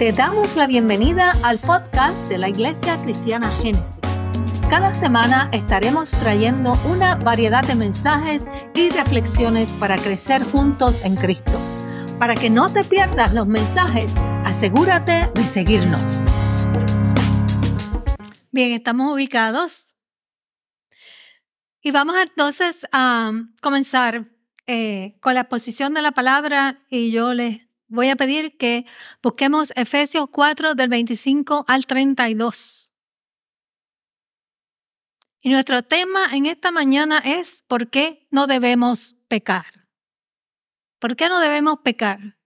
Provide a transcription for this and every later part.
Te damos la bienvenida al podcast de la Iglesia Cristiana Génesis. Cada semana estaremos trayendo una variedad de mensajes y reflexiones para crecer juntos en Cristo. Para que no te pierdas los mensajes, asegúrate de seguirnos. Bien, estamos ubicados. Y vamos entonces a comenzar eh, con la exposición de la palabra y yo les voy a pedir que busquemos Efesios 4 del 25 al 32. Y nuestro tema en esta mañana es ¿por qué no debemos pecar? ¿Por qué no debemos pecar?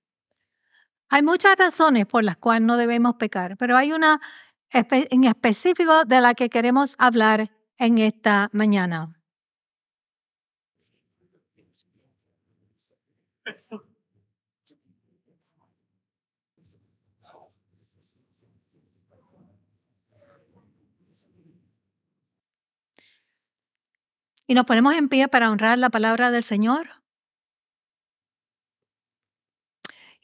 Hay muchas razones por las cuales no debemos pecar, pero hay una en específico de la que queremos hablar en esta mañana. Y nos ponemos en pie para honrar la palabra del Señor.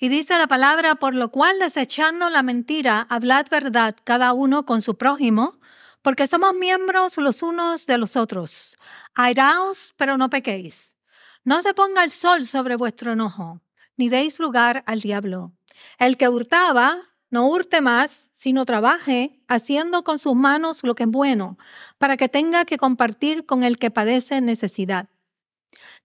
Y dice la palabra, por lo cual desechando la mentira, hablad verdad cada uno con su prójimo, porque somos miembros los unos de los otros. Airaos, pero no pequéis. No se ponga el sol sobre vuestro enojo, ni deis lugar al diablo. El que hurtaba, no hurte más, sino trabaje haciendo con sus manos lo que es bueno, para que tenga que compartir con el que padece necesidad.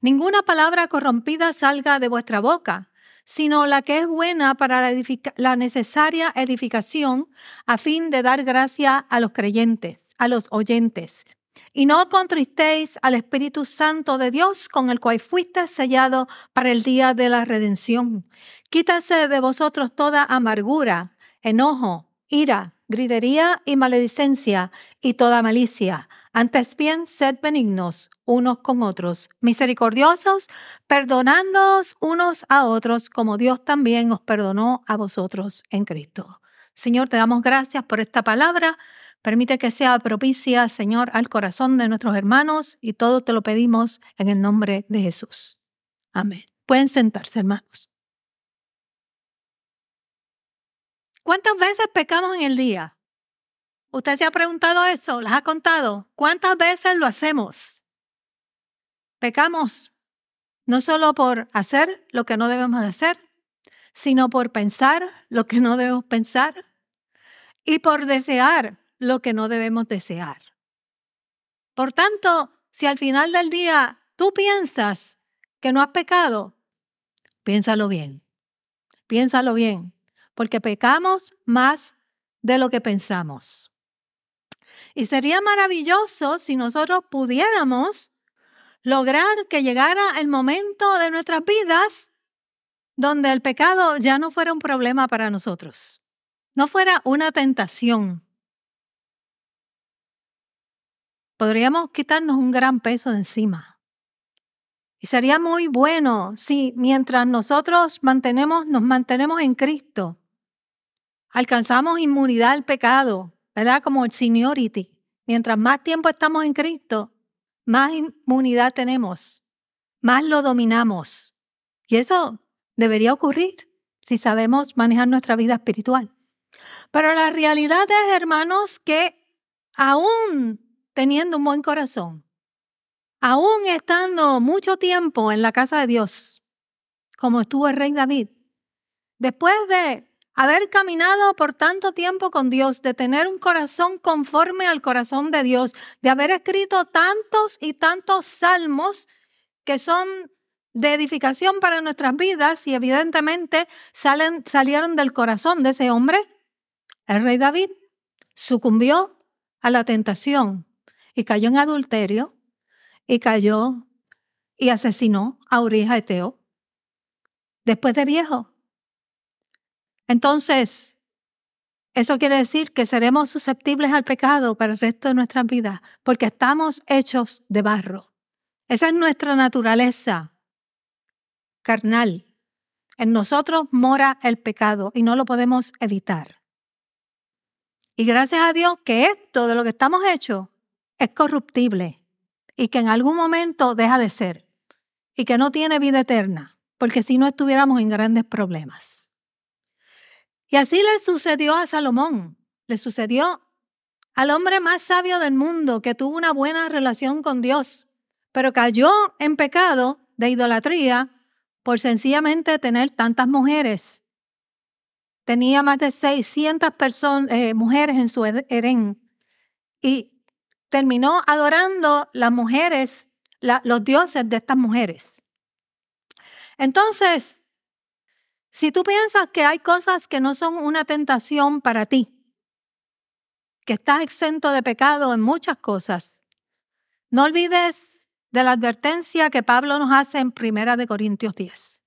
Ninguna palabra corrompida salga de vuestra boca, sino la que es buena para la, la necesaria edificación a fin de dar gracia a los creyentes, a los oyentes. Y no contristéis al Espíritu Santo de Dios, con el cual fuiste sellado para el día de la redención. Quítase de vosotros toda amargura enojo, ira, gritería y maledicencia y toda malicia. Antes bien, sed benignos unos con otros, misericordiosos, perdonándoos unos a otros, como Dios también os perdonó a vosotros en Cristo. Señor, te damos gracias por esta palabra. Permite que sea propicia, Señor, al corazón de nuestros hermanos y todo te lo pedimos en el nombre de Jesús. Amén. Pueden sentarse, hermanos. ¿Cuántas veces pecamos en el día? ¿Usted se ha preguntado eso? ¿Las ha contado? ¿Cuántas veces lo hacemos? Pecamos no solo por hacer lo que no debemos de hacer, sino por pensar lo que no debemos pensar y por desear lo que no debemos desear. Por tanto, si al final del día tú piensas que no has pecado, piénsalo bien. Piénsalo bien porque pecamos más de lo que pensamos. Y sería maravilloso si nosotros pudiéramos lograr que llegara el momento de nuestras vidas donde el pecado ya no fuera un problema para nosotros, no fuera una tentación. Podríamos quitarnos un gran peso de encima. Y sería muy bueno si mientras nosotros mantenemos, nos mantenemos en Cristo, alcanzamos inmunidad al pecado, ¿verdad? Como el seniority. Mientras más tiempo estamos en Cristo, más inmunidad tenemos, más lo dominamos. Y eso debería ocurrir si sabemos manejar nuestra vida espiritual. Pero la realidad es, hermanos, que aún teniendo un buen corazón, aún estando mucho tiempo en la casa de Dios, como estuvo el rey David, después de haber caminado por tanto tiempo con Dios, de tener un corazón conforme al corazón de Dios, de haber escrito tantos y tantos salmos que son de edificación para nuestras vidas y evidentemente salen, salieron del corazón de ese hombre, el rey David sucumbió a la tentación y cayó en adulterio y cayó y asesinó a Uriah Eteo después de viejo. Entonces, eso quiere decir que seremos susceptibles al pecado para el resto de nuestras vidas, porque estamos hechos de barro. Esa es nuestra naturaleza carnal. En nosotros mora el pecado y no lo podemos evitar. Y gracias a Dios que esto de lo que estamos hechos es corruptible y que en algún momento deja de ser y que no tiene vida eterna, porque si no estuviéramos en grandes problemas. Y así le sucedió a Salomón, le sucedió al hombre más sabio del mundo que tuvo una buena relación con Dios, pero cayó en pecado de idolatría por sencillamente tener tantas mujeres. Tenía más de 600 eh, mujeres en su harén y terminó adorando las mujeres, los dioses de estas mujeres. Entonces, si tú piensas que hay cosas que no son una tentación para ti, que estás exento de pecado en muchas cosas, no olvides de la advertencia que Pablo nos hace en Primera de Corintios 10,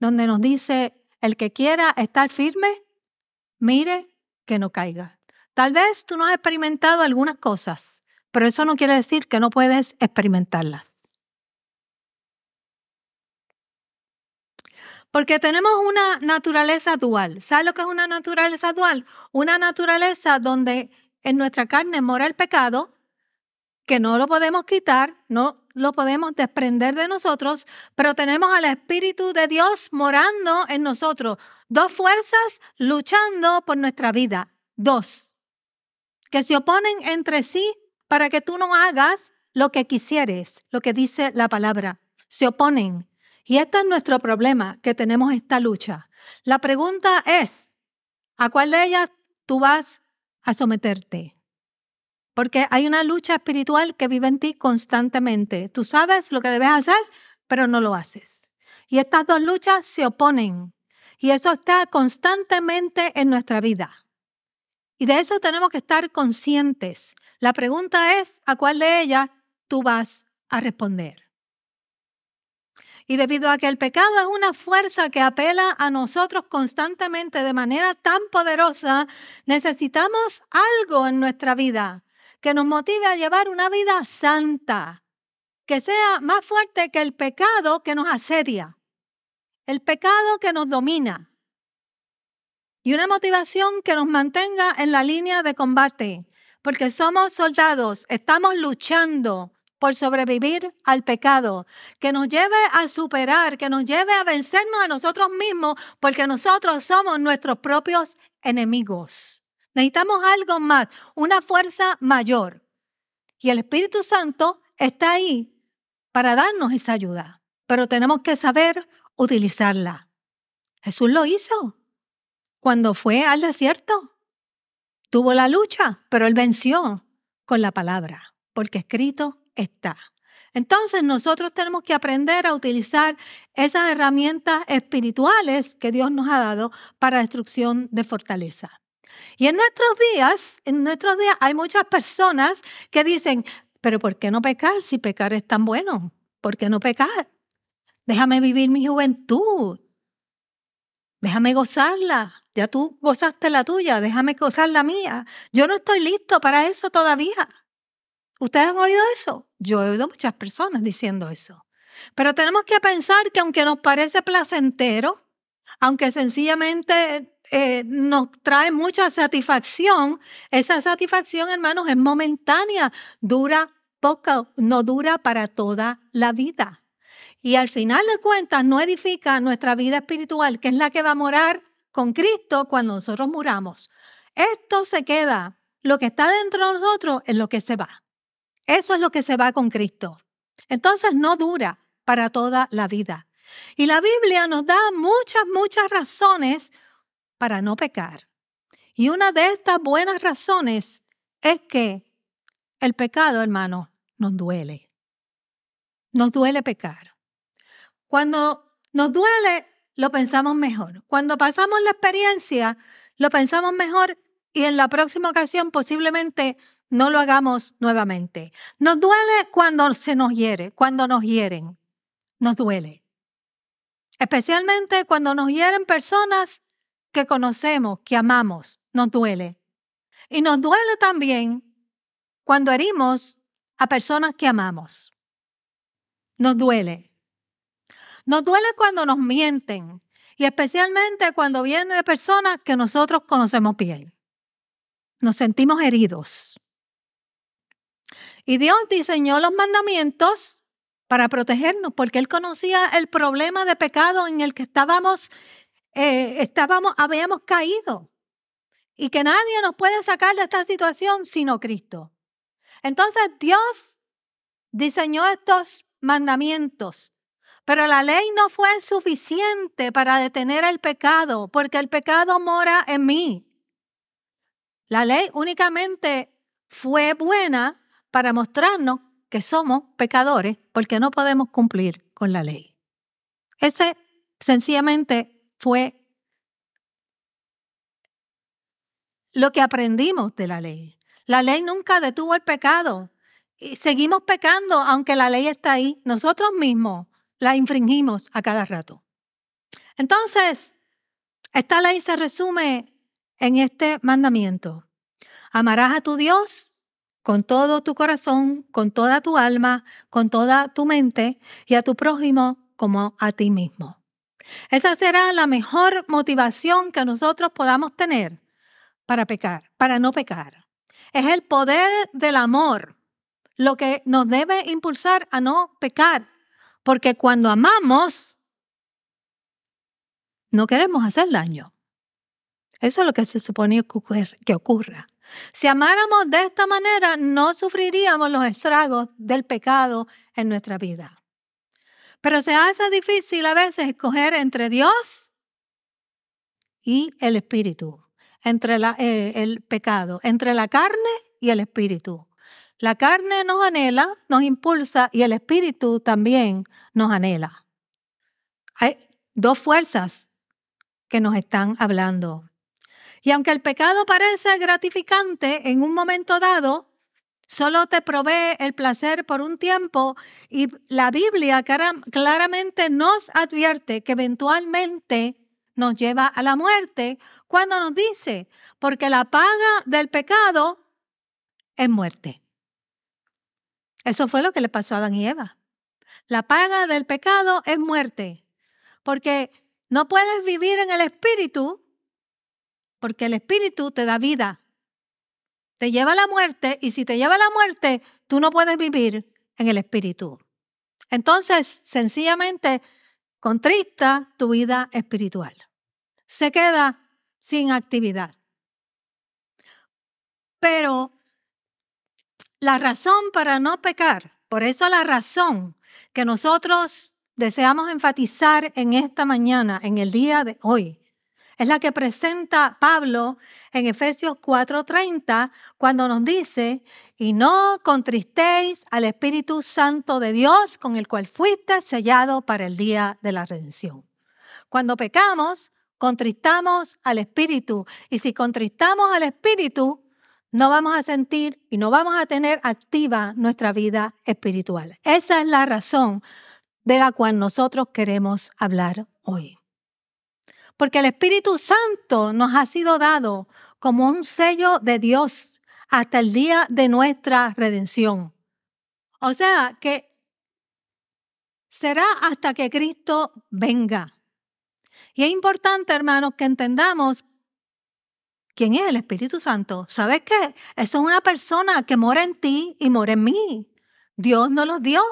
donde nos dice, el que quiera estar firme, mire que no caiga. Tal vez tú no has experimentado algunas cosas, pero eso no quiere decir que no puedes experimentarlas. Porque tenemos una naturaleza dual. ¿Sabes lo que es una naturaleza dual? Una naturaleza donde en nuestra carne mora el pecado, que no lo podemos quitar, no lo podemos desprender de nosotros, pero tenemos al Espíritu de Dios morando en nosotros. Dos fuerzas luchando por nuestra vida. Dos. Que se oponen entre sí para que tú no hagas lo que quisieres, lo que dice la palabra. Se oponen. Y este es nuestro problema, que tenemos esta lucha. La pregunta es, ¿a cuál de ellas tú vas a someterte? Porque hay una lucha espiritual que vive en ti constantemente. Tú sabes lo que debes hacer, pero no lo haces. Y estas dos luchas se oponen. Y eso está constantemente en nuestra vida. Y de eso tenemos que estar conscientes. La pregunta es, ¿a cuál de ellas tú vas a responder? Y debido a que el pecado es una fuerza que apela a nosotros constantemente de manera tan poderosa, necesitamos algo en nuestra vida que nos motive a llevar una vida santa, que sea más fuerte que el pecado que nos asedia, el pecado que nos domina. Y una motivación que nos mantenga en la línea de combate, porque somos soldados, estamos luchando por sobrevivir al pecado, que nos lleve a superar, que nos lleve a vencernos a nosotros mismos, porque nosotros somos nuestros propios enemigos. Necesitamos algo más, una fuerza mayor. Y el Espíritu Santo está ahí para darnos esa ayuda, pero tenemos que saber utilizarla. Jesús lo hizo cuando fue al desierto. Tuvo la lucha, pero él venció con la palabra, porque escrito está. Entonces nosotros tenemos que aprender a utilizar esas herramientas espirituales que Dios nos ha dado para destrucción de fortaleza. Y en nuestros días, en nuestros días hay muchas personas que dicen, pero ¿por qué no pecar si pecar es tan bueno? ¿Por qué no pecar? Déjame vivir mi juventud. Déjame gozarla. Ya tú gozaste la tuya, déjame gozar la mía. Yo no estoy listo para eso todavía. ¿Ustedes han oído eso? Yo he oído muchas personas diciendo eso. Pero tenemos que pensar que aunque nos parece placentero, aunque sencillamente eh, nos trae mucha satisfacción, esa satisfacción, hermanos, es momentánea, dura poco, no dura para toda la vida. Y al final de cuentas no edifica nuestra vida espiritual, que es la que va a morar con Cristo cuando nosotros muramos. Esto se queda, lo que está dentro de nosotros es lo que se va. Eso es lo que se va con Cristo. Entonces no dura para toda la vida. Y la Biblia nos da muchas, muchas razones para no pecar. Y una de estas buenas razones es que el pecado, hermano, nos duele. Nos duele pecar. Cuando nos duele, lo pensamos mejor. Cuando pasamos la experiencia, lo pensamos mejor y en la próxima ocasión posiblemente no lo hagamos nuevamente. Nos duele cuando se nos hiere, cuando nos hieren. Nos duele. Especialmente cuando nos hieren personas que conocemos, que amamos, nos duele. Y nos duele también cuando herimos a personas que amamos. Nos duele. Nos duele cuando nos mienten y especialmente cuando viene de personas que nosotros conocemos bien. Nos sentimos heridos. Y Dios diseñó los mandamientos para protegernos, porque Él conocía el problema de pecado en el que estábamos eh, estábamos, habíamos caído y que nadie nos puede sacar de esta situación sino Cristo. Entonces Dios diseñó estos mandamientos, pero la ley no fue suficiente para detener el pecado, porque el pecado mora en mí. La ley únicamente fue buena para mostrarnos que somos pecadores porque no podemos cumplir con la ley. Ese sencillamente fue lo que aprendimos de la ley. La ley nunca detuvo el pecado. Y seguimos pecando aunque la ley está ahí. Nosotros mismos la infringimos a cada rato. Entonces, esta ley se resume en este mandamiento. Amarás a tu Dios con todo tu corazón, con toda tu alma, con toda tu mente y a tu prójimo como a ti mismo. Esa será la mejor motivación que nosotros podamos tener para pecar, para no pecar. Es el poder del amor lo que nos debe impulsar a no pecar, porque cuando amamos, no queremos hacer daño. Eso es lo que se supone que ocurra. Si amáramos de esta manera, no sufriríamos los estragos del pecado en nuestra vida. Pero se hace difícil a veces escoger entre Dios y el Espíritu entre eh, el pecado, entre la carne y el espíritu. La carne nos anhela, nos impulsa y el espíritu también nos anhela. Hay dos fuerzas que nos están hablando. Y aunque el pecado parece gratificante en un momento dado, solo te provee el placer por un tiempo y la Biblia claramente nos advierte que eventualmente nos lleva a la muerte cuando nos dice, porque la paga del pecado es muerte. Eso fue lo que le pasó a Adán y Eva. La paga del pecado es muerte, porque no puedes vivir en el espíritu, porque el espíritu te da vida. Te lleva a la muerte y si te lleva a la muerte, tú no puedes vivir en el espíritu. Entonces, sencillamente, contrista tu vida espiritual se queda sin actividad. Pero la razón para no pecar, por eso la razón que nosotros deseamos enfatizar en esta mañana, en el día de hoy, es la que presenta Pablo en Efesios 4:30 cuando nos dice, y no contristéis al Espíritu Santo de Dios con el cual fuiste sellado para el día de la redención. Cuando pecamos, contristamos al Espíritu. Y si contristamos al Espíritu, no vamos a sentir y no vamos a tener activa nuestra vida espiritual. Esa es la razón de la cual nosotros queremos hablar hoy. Porque el Espíritu Santo nos ha sido dado como un sello de Dios hasta el día de nuestra redención. O sea que será hasta que Cristo venga. Y es importante, hermanos, que entendamos quién es el Espíritu Santo. ¿Sabes qué? Eso es una persona que mora en ti y mora en mí. Dios nos los dio.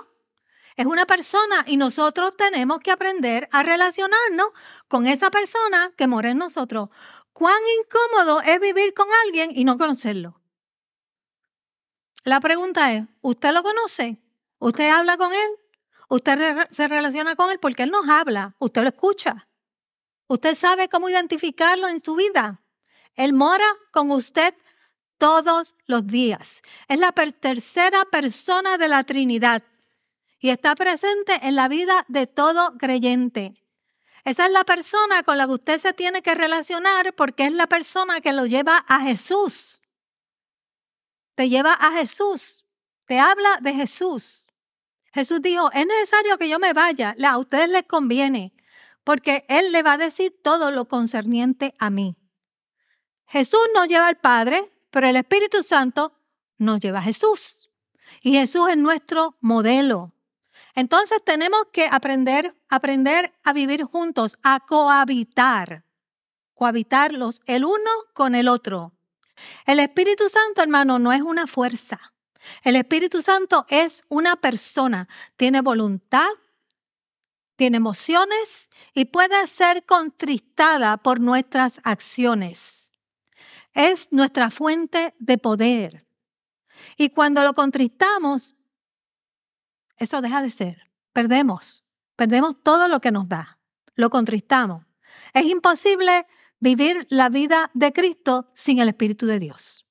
Es una persona y nosotros tenemos que aprender a relacionarnos con esa persona que mora en nosotros. ¿Cuán incómodo es vivir con alguien y no conocerlo? La pregunta es, ¿usted lo conoce? ¿Usted habla con él? ¿Usted se relaciona con él? Porque él nos habla, usted lo escucha. Usted sabe cómo identificarlo en su vida. Él mora con usted todos los días. Es la tercera persona de la Trinidad y está presente en la vida de todo creyente. Esa es la persona con la que usted se tiene que relacionar porque es la persona que lo lleva a Jesús. Te lleva a Jesús. Te habla de Jesús. Jesús dijo, es necesario que yo me vaya. A ustedes les conviene porque Él le va a decir todo lo concerniente a mí. Jesús nos lleva al Padre, pero el Espíritu Santo nos lleva a Jesús. Y Jesús es nuestro modelo. Entonces tenemos que aprender, aprender a vivir juntos, a cohabitar, cohabitarlos el uno con el otro. El Espíritu Santo, hermano, no es una fuerza. El Espíritu Santo es una persona. Tiene voluntad, tiene emociones y puede ser contristada por nuestras acciones. Es nuestra fuente de poder. Y cuando lo contristamos, eso deja de ser. Perdemos. Perdemos todo lo que nos da. Lo contristamos. Es imposible vivir la vida de Cristo sin el Espíritu de Dios.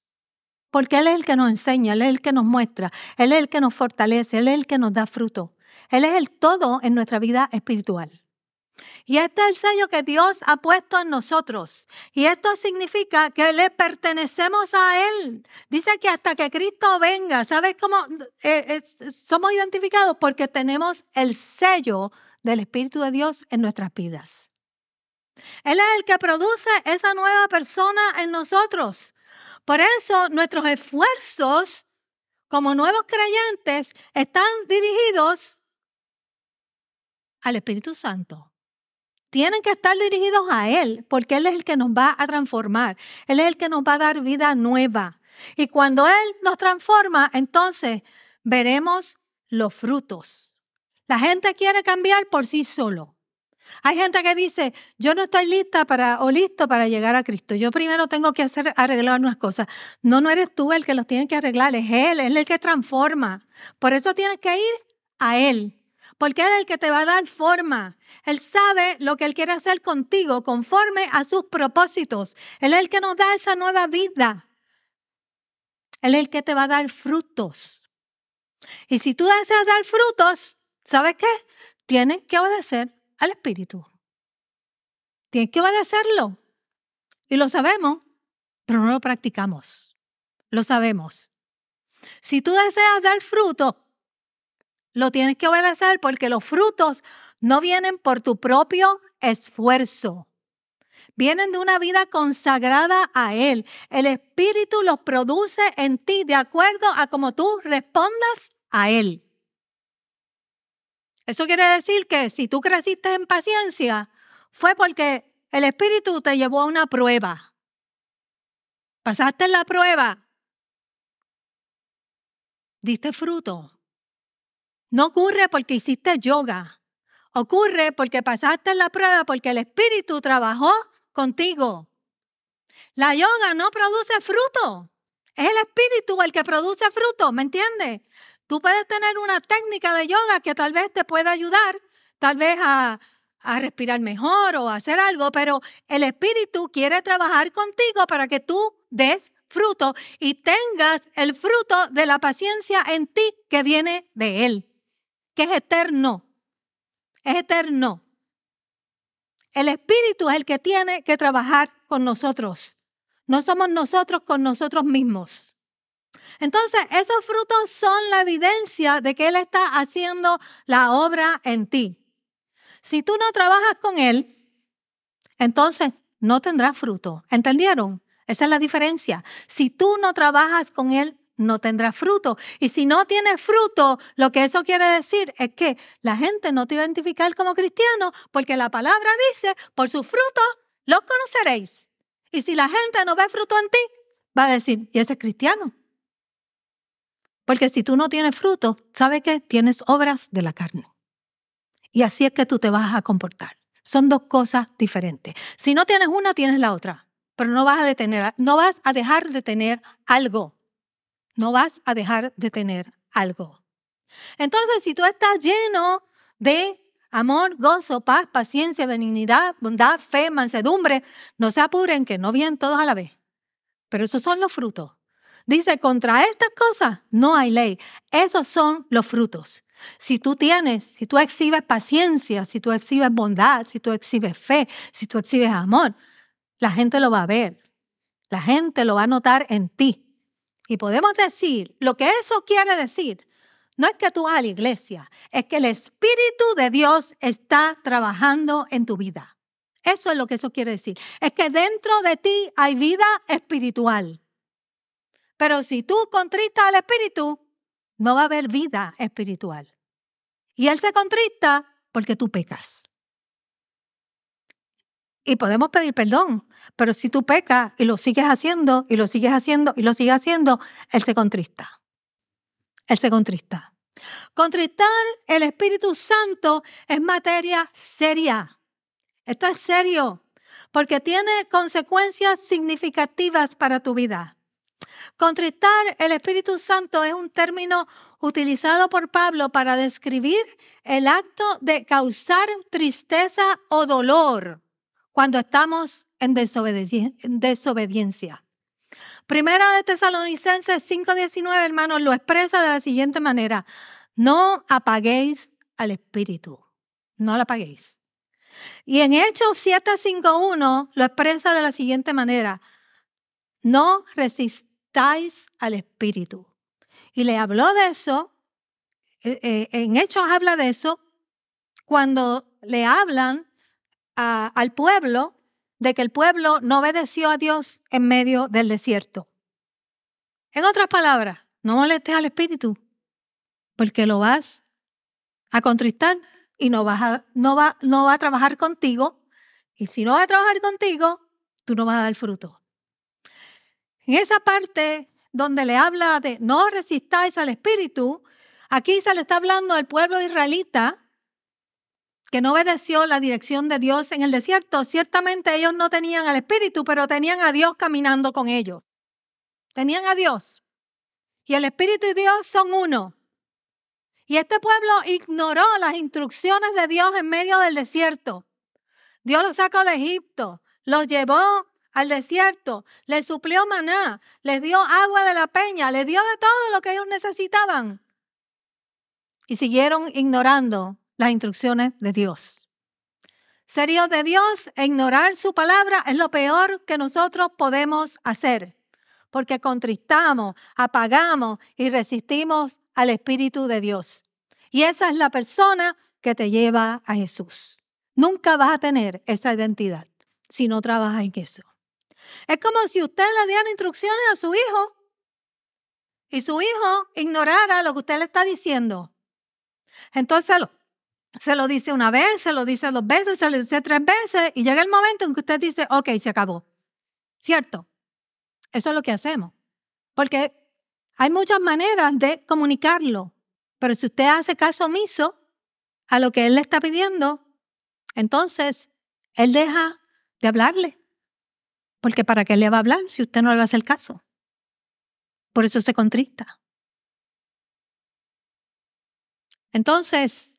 Porque Él es el que nos enseña, Él es el que nos muestra, Él es el que nos fortalece, Él es el que nos da fruto. Él es el todo en nuestra vida espiritual. Y este es el sello que Dios ha puesto en nosotros. Y esto significa que le pertenecemos a Él. Dice que hasta que Cristo venga, ¿sabes cómo eh, somos identificados? Porque tenemos el sello del Espíritu de Dios en nuestras vidas. Él es el que produce esa nueva persona en nosotros. Por eso nuestros esfuerzos como nuevos creyentes están dirigidos al Espíritu Santo. Tienen que estar dirigidos a Él, porque Él es el que nos va a transformar. Él es el que nos va a dar vida nueva. Y cuando Él nos transforma, entonces veremos los frutos. La gente quiere cambiar por sí solo. Hay gente que dice, yo no estoy lista para o listo para llegar a Cristo. Yo primero tengo que hacer arreglar unas cosas. No, no eres tú el que los tiene que arreglar, es Él, Él es el que transforma. Por eso tienes que ir a Él porque Él es el que te va a dar forma. Él sabe lo que Él quiere hacer contigo conforme a sus propósitos. Él es el que nos da esa nueva vida. Él es el que te va a dar frutos. Y si tú deseas dar frutos, ¿sabes qué? Tienes que obedecer al Espíritu. Tienes que obedecerlo. Y lo sabemos, pero no lo practicamos. Lo sabemos. Si tú deseas dar fruto, lo tienes que obedecer porque los frutos no vienen por tu propio esfuerzo. Vienen de una vida consagrada a Él. El Espíritu los produce en ti de acuerdo a cómo tú respondas a Él. Eso quiere decir que si tú creciste en paciencia, fue porque el Espíritu te llevó a una prueba. Pasaste la prueba. Diste fruto. No ocurre porque hiciste yoga. Ocurre porque pasaste la prueba, porque el Espíritu trabajó contigo. La yoga no produce fruto. Es el Espíritu el que produce fruto, ¿me entiendes? Tú puedes tener una técnica de yoga que tal vez te pueda ayudar, tal vez a, a respirar mejor o a hacer algo, pero el Espíritu quiere trabajar contigo para que tú des fruto y tengas el fruto de la paciencia en ti que viene de Él que es eterno. Es eterno. El Espíritu es el que tiene que trabajar con nosotros. No somos nosotros con nosotros mismos. Entonces, esos frutos son la evidencia de que Él está haciendo la obra en ti. Si tú no trabajas con Él, entonces no tendrás fruto. ¿Entendieron? Esa es la diferencia. Si tú no trabajas con Él, no tendrá fruto. Y si no tienes fruto, lo que eso quiere decir es que la gente no te va a identificar como cristiano porque la palabra dice, por sus frutos los conoceréis. Y si la gente no ve fruto en ti, va a decir, ¿y ese es cristiano? Porque si tú no tienes fruto, ¿sabes qué? Tienes obras de la carne. Y así es que tú te vas a comportar. Son dos cosas diferentes. Si no tienes una, tienes la otra. Pero no vas a detener, no vas a dejar de tener algo no vas a dejar de tener algo. Entonces, si tú estás lleno de amor, gozo, paz, paciencia, benignidad, bondad, fe, mansedumbre, no se apuren que no vienen todos a la vez. Pero esos son los frutos. Dice, contra estas cosas no hay ley. Esos son los frutos. Si tú tienes, si tú exhibes paciencia, si tú exhibes bondad, si tú exhibes fe, si tú exhibes amor, la gente lo va a ver. La gente lo va a notar en ti. Y podemos decir, lo que eso quiere decir, no es que tú vas a la iglesia, es que el Espíritu de Dios está trabajando en tu vida. Eso es lo que eso quiere decir. Es que dentro de ti hay vida espiritual. Pero si tú contristas al Espíritu, no va a haber vida espiritual. Y Él se contrista porque tú pecas. Y podemos pedir perdón, pero si tú pecas y lo sigues haciendo, y lo sigues haciendo, y lo sigues haciendo, Él se contrista. Él se contrista. Contristar el Espíritu Santo es materia seria. Esto es serio porque tiene consecuencias significativas para tu vida. Contristar el Espíritu Santo es un término utilizado por Pablo para describir el acto de causar tristeza o dolor cuando estamos en desobediencia. Primera de Tesalonicenses 5:19, hermanos, lo expresa de la siguiente manera. No apaguéis al Espíritu. No lo apaguéis. Y en Hechos 7:51 lo expresa de la siguiente manera. No resistáis al Espíritu. Y le habló de eso, eh, eh, en Hechos habla de eso, cuando le hablan al pueblo de que el pueblo no obedeció a Dios en medio del desierto. En otras palabras, no molestes al Espíritu, porque lo vas a contristar y no, vas a, no, va, no va a trabajar contigo. Y si no va a trabajar contigo, tú no vas a dar fruto. En esa parte donde le habla de no resistáis al Espíritu, aquí se le está hablando al pueblo israelita que no obedeció la dirección de Dios en el desierto, ciertamente ellos no tenían al Espíritu, pero tenían a Dios caminando con ellos. Tenían a Dios. Y el Espíritu y Dios son uno. Y este pueblo ignoró las instrucciones de Dios en medio del desierto. Dios los sacó de Egipto, los llevó al desierto, les suplió maná, les dio agua de la peña, les dio de todo lo que ellos necesitaban. Y siguieron ignorando las instrucciones de Dios. Ser de Dios e ignorar su palabra es lo peor que nosotros podemos hacer, porque contristamos, apagamos y resistimos al Espíritu de Dios. Y esa es la persona que te lleva a Jesús. Nunca vas a tener esa identidad si no trabajas en eso. Es como si usted le diera instrucciones a su hijo y su hijo ignorara lo que usted le está diciendo. Entonces se lo dice una vez, se lo dice dos veces, se lo dice tres veces y llega el momento en que usted dice, ok, se acabó. ¿Cierto? Eso es lo que hacemos. Porque hay muchas maneras de comunicarlo, pero si usted hace caso omiso a lo que él le está pidiendo, entonces él deja de hablarle. Porque ¿para qué le va a hablar si usted no le va a hacer caso? Por eso se contrista. Entonces,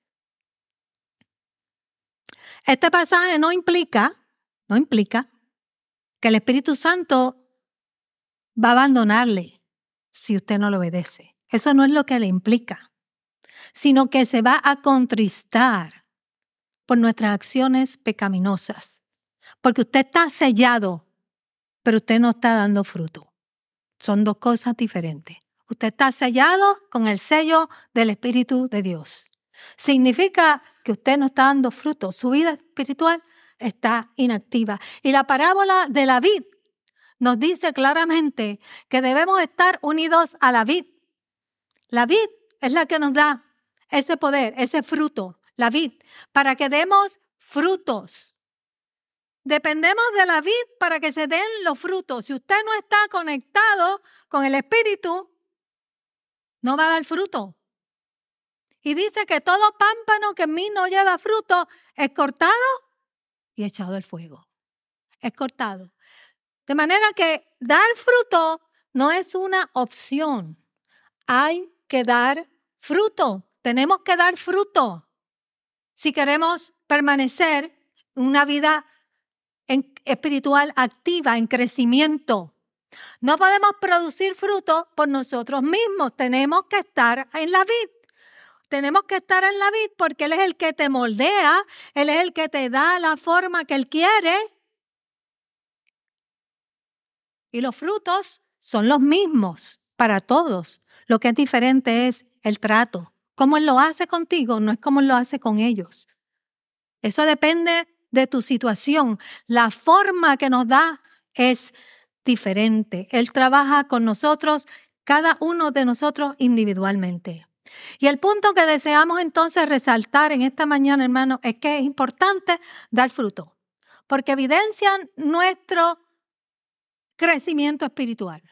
este pasaje no implica, no implica que el Espíritu Santo va a abandonarle si usted no lo obedece. Eso no es lo que le implica, sino que se va a contristar por nuestras acciones pecaminosas, porque usted está sellado, pero usted no está dando fruto. Son dos cosas diferentes. Usted está sellado con el sello del Espíritu de Dios. Significa que usted no está dando fruto, su vida espiritual está inactiva. Y la parábola de la vid nos dice claramente que debemos estar unidos a la vid. La vid es la que nos da ese poder, ese fruto, la vid, para que demos frutos. Dependemos de la vid para que se den los frutos. Si usted no está conectado con el Espíritu, no va a dar fruto. Y dice que todo pámpano que en mí no lleva fruto es cortado y echado al fuego. Es cortado. De manera que dar fruto no es una opción. Hay que dar fruto. Tenemos que dar fruto. Si queremos permanecer en una vida espiritual activa, en crecimiento. No podemos producir fruto por nosotros mismos. Tenemos que estar en la vida. Tenemos que estar en la vid porque Él es el que te moldea, Él es el que te da la forma que Él quiere. Y los frutos son los mismos para todos. Lo que es diferente es el trato. Cómo Él lo hace contigo no es como Él lo hace con ellos. Eso depende de tu situación. La forma que nos da es diferente. Él trabaja con nosotros, cada uno de nosotros individualmente. Y el punto que deseamos entonces resaltar en esta mañana, hermano, es que es importante dar fruto, porque evidencian nuestro crecimiento espiritual.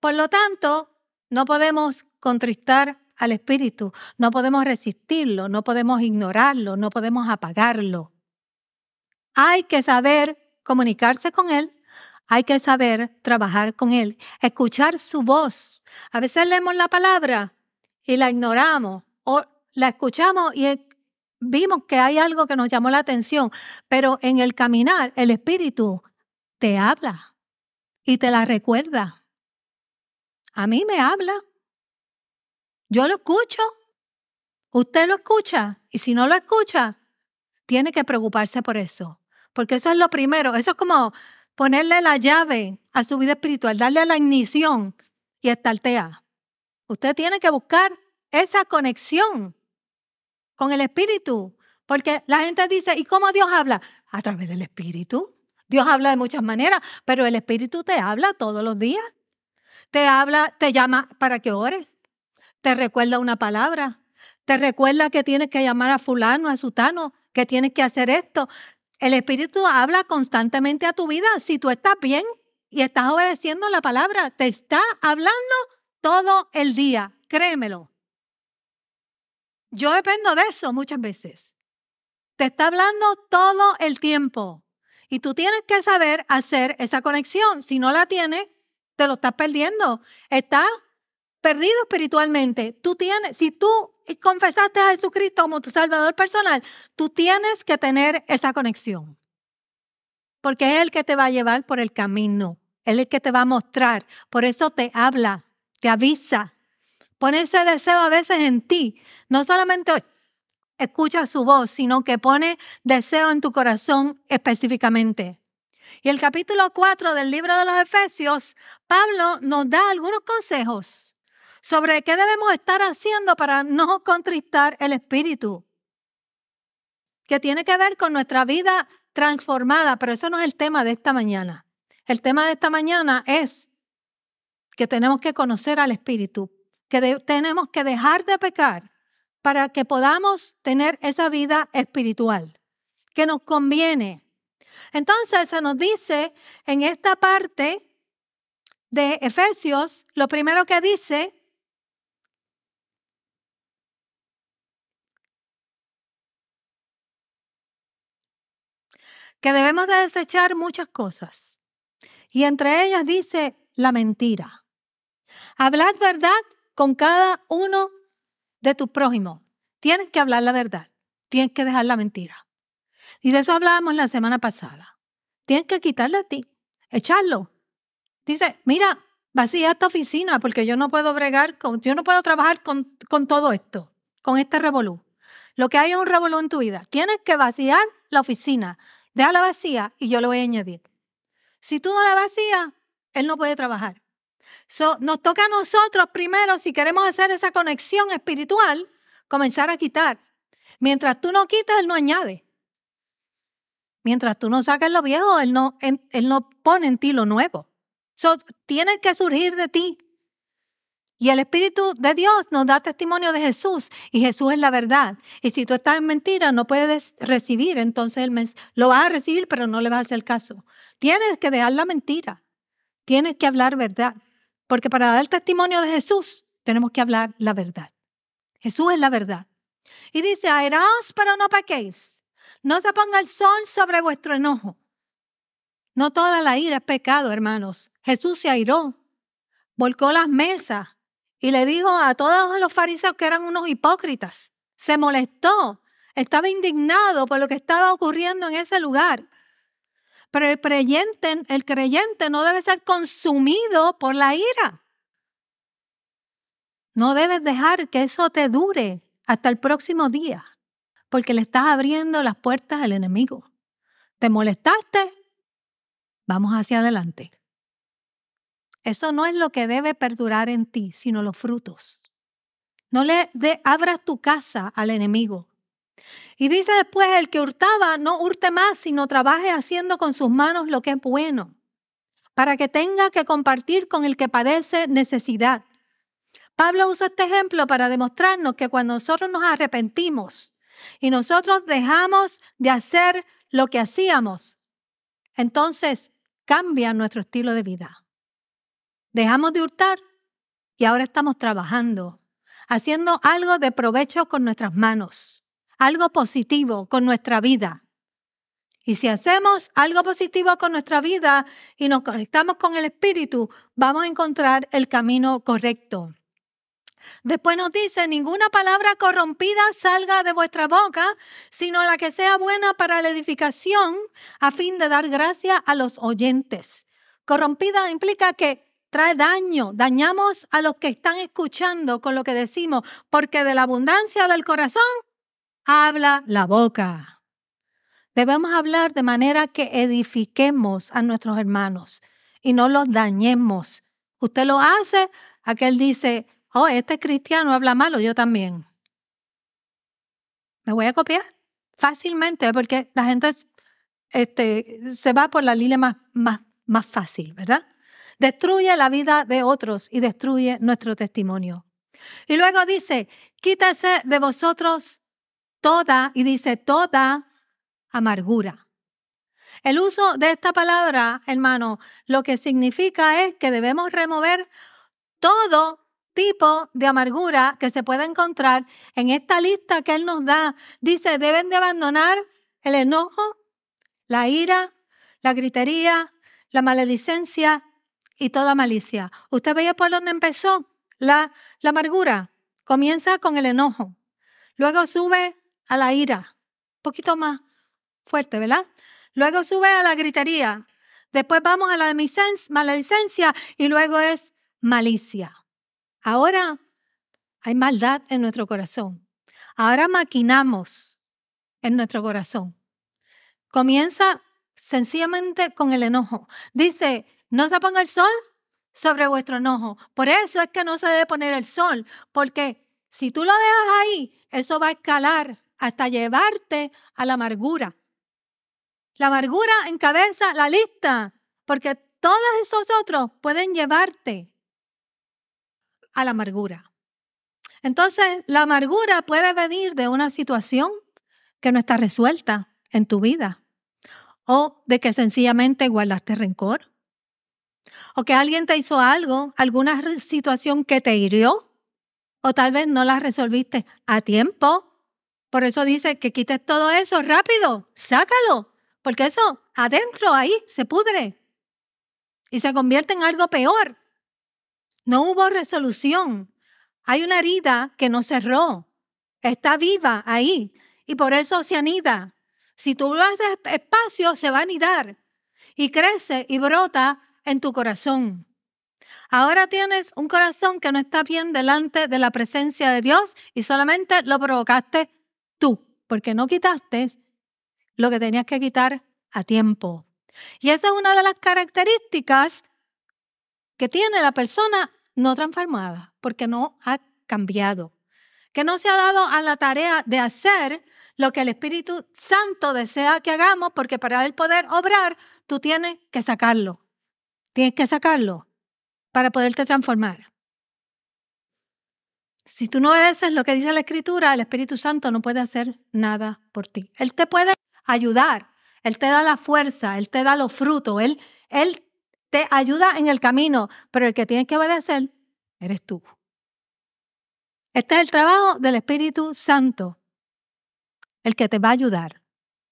Por lo tanto, no podemos contristar al Espíritu, no podemos resistirlo, no podemos ignorarlo, no podemos apagarlo. Hay que saber comunicarse con Él, hay que saber trabajar con Él, escuchar su voz. A veces leemos la palabra y la ignoramos o la escuchamos y vimos que hay algo que nos llamó la atención, pero en el caminar el Espíritu te habla y te la recuerda. A mí me habla. Yo lo escucho. Usted lo escucha. Y si no lo escucha, tiene que preocuparse por eso. Porque eso es lo primero. Eso es como ponerle la llave a su vida espiritual, darle la ignición y estartea. Usted tiene que buscar esa conexión con el Espíritu. Porque la gente dice, ¿y cómo Dios habla? A través del Espíritu. Dios habla de muchas maneras, pero el Espíritu te habla todos los días. Te habla, te llama para que ores. Te recuerda una palabra. Te recuerda que tienes que llamar a fulano, a sutano, que tienes que hacer esto. El Espíritu habla constantemente a tu vida. Si tú estás bien y estás obedeciendo la palabra, te está hablando todo el día. Créemelo. Yo dependo de eso muchas veces. Te está hablando todo el tiempo. Y tú tienes que saber hacer esa conexión. Si no la tienes, te lo estás perdiendo. Estás perdido espiritualmente. Tú tienes, si tú confesaste a Jesucristo como tu Salvador personal, tú tienes que tener esa conexión. Porque es el que te va a llevar por el camino. Él es el que te va a mostrar. Por eso te habla, te avisa, Pone ese deseo a veces en ti. No solamente escucha su voz, sino que pone deseo en tu corazón específicamente. Y el capítulo 4 del libro de los Efesios, Pablo nos da algunos consejos sobre qué debemos estar haciendo para no contristar el espíritu, que tiene que ver con nuestra vida transformada, pero eso no es el tema de esta mañana. El tema de esta mañana es que tenemos que conocer al espíritu que tenemos que dejar de pecar para que podamos tener esa vida espiritual que nos conviene. Entonces se nos dice en esta parte de Efesios, lo primero que dice que debemos de desechar muchas cosas. Y entre ellas dice la mentira. Hablad verdad con cada uno de tus prójimos. Tienes que hablar la verdad. Tienes que dejar la mentira. Y de eso hablábamos la semana pasada. Tienes que quitarle a ti, echarlo. Dice, mira, vacía esta oficina porque yo no puedo bregar, con, yo no puedo trabajar con, con todo esto, con este revolú. Lo que hay es un revolú en tu vida. Tienes que vaciar la oficina. Déjala vacía y yo lo voy a añadir. Si tú no la vacías, él no puede trabajar nos toca a nosotros primero, si queremos hacer esa conexión espiritual, comenzar a quitar. Mientras tú no quitas, Él no añade. Mientras tú no sacas lo viejo, Él no, él, no pone en ti lo nuevo. So, tiene que surgir de ti. Y el Espíritu de Dios nos da testimonio de Jesús y Jesús es la verdad. Y si tú estás en mentira, no puedes recibir, entonces lo vas a recibir, pero no le vas a hacer caso. Tienes que dejar la mentira. Tienes que hablar verdad. Porque para dar testimonio de Jesús tenemos que hablar la verdad. Jesús es la verdad. Y dice, airaos pero no pequéis. No se ponga el sol sobre vuestro enojo. No toda la ira es pecado, hermanos. Jesús se airó, volcó las mesas y le dijo a todos los fariseos que eran unos hipócritas. Se molestó, estaba indignado por lo que estaba ocurriendo en ese lugar. Pero el creyente, no debe ser consumido por la ira. No debes dejar que eso te dure hasta el próximo día, porque le estás abriendo las puertas al enemigo. ¿Te molestaste? Vamos hacia adelante. Eso no es lo que debe perdurar en ti, sino los frutos. No le abras tu casa al enemigo. Y dice después, el que hurtaba, no hurte más, sino trabaje haciendo con sus manos lo que es bueno, para que tenga que compartir con el que padece necesidad. Pablo usa este ejemplo para demostrarnos que cuando nosotros nos arrepentimos y nosotros dejamos de hacer lo que hacíamos, entonces cambia nuestro estilo de vida. Dejamos de hurtar y ahora estamos trabajando, haciendo algo de provecho con nuestras manos, algo positivo con nuestra vida. Y si hacemos algo positivo con nuestra vida y nos conectamos con el Espíritu, vamos a encontrar el camino correcto. Después nos dice, ninguna palabra corrompida salga de vuestra boca, sino la que sea buena para la edificación, a fin de dar gracia a los oyentes. Corrompida implica que trae daño, dañamos a los que están escuchando con lo que decimos, porque de la abundancia del corazón habla la boca. Debemos hablar de manera que edifiquemos a nuestros hermanos y no los dañemos. Usted lo hace, aquel dice, oh, este cristiano habla malo, yo también. Me voy a copiar fácilmente porque la gente este, se va por la línea más, más, más fácil, ¿verdad? Destruye la vida de otros y destruye nuestro testimonio. Y luego dice, quítase de vosotros toda, y dice toda amargura. El uso de esta palabra, hermano, lo que significa es que debemos remover todo tipo de amargura que se pueda encontrar en esta lista que Él nos da. Dice, deben de abandonar el enojo, la ira, la gritería, la maledicencia y toda malicia. ¿Usted veía por dónde empezó la, la amargura? Comienza con el enojo, luego sube a la ira, un poquito más, fuerte, ¿verdad? Luego sube a la gritería. Después vamos a la maledicencia y luego es malicia. Ahora hay maldad en nuestro corazón. Ahora maquinamos en nuestro corazón. Comienza sencillamente con el enojo. Dice, no se ponga el sol sobre vuestro enojo. Por eso es que no se debe poner el sol, porque si tú lo dejas ahí, eso va a escalar hasta llevarte a la amargura. La amargura encabeza la lista, porque todos esos otros pueden llevarte a la amargura. Entonces, la amargura puede venir de una situación que no está resuelta en tu vida, o de que sencillamente guardaste rencor, o que alguien te hizo algo, alguna situación que te hirió, o tal vez no la resolviste a tiempo. Por eso dice que quites todo eso rápido, sácalo, porque eso adentro ahí se pudre y se convierte en algo peor. No hubo resolución. Hay una herida que no cerró. Está viva ahí y por eso se anida. Si tú lo haces espacio, se va a anidar y crece y brota en tu corazón. Ahora tienes un corazón que no está bien delante de la presencia de Dios y solamente lo provocaste porque no quitaste lo que tenías que quitar a tiempo. Y esa es una de las características que tiene la persona no transformada, porque no ha cambiado, que no se ha dado a la tarea de hacer lo que el Espíritu Santo desea que hagamos, porque para él poder obrar, tú tienes que sacarlo. Tienes que sacarlo para poderte transformar. Si tú no obedeces lo que dice la Escritura, el Espíritu Santo no puede hacer nada por ti. Él te puede ayudar, Él te da la fuerza, Él te da los frutos, Él, Él te ayuda en el camino, pero el que tienes que obedecer eres tú. Este es el trabajo del Espíritu Santo, el que te va a ayudar,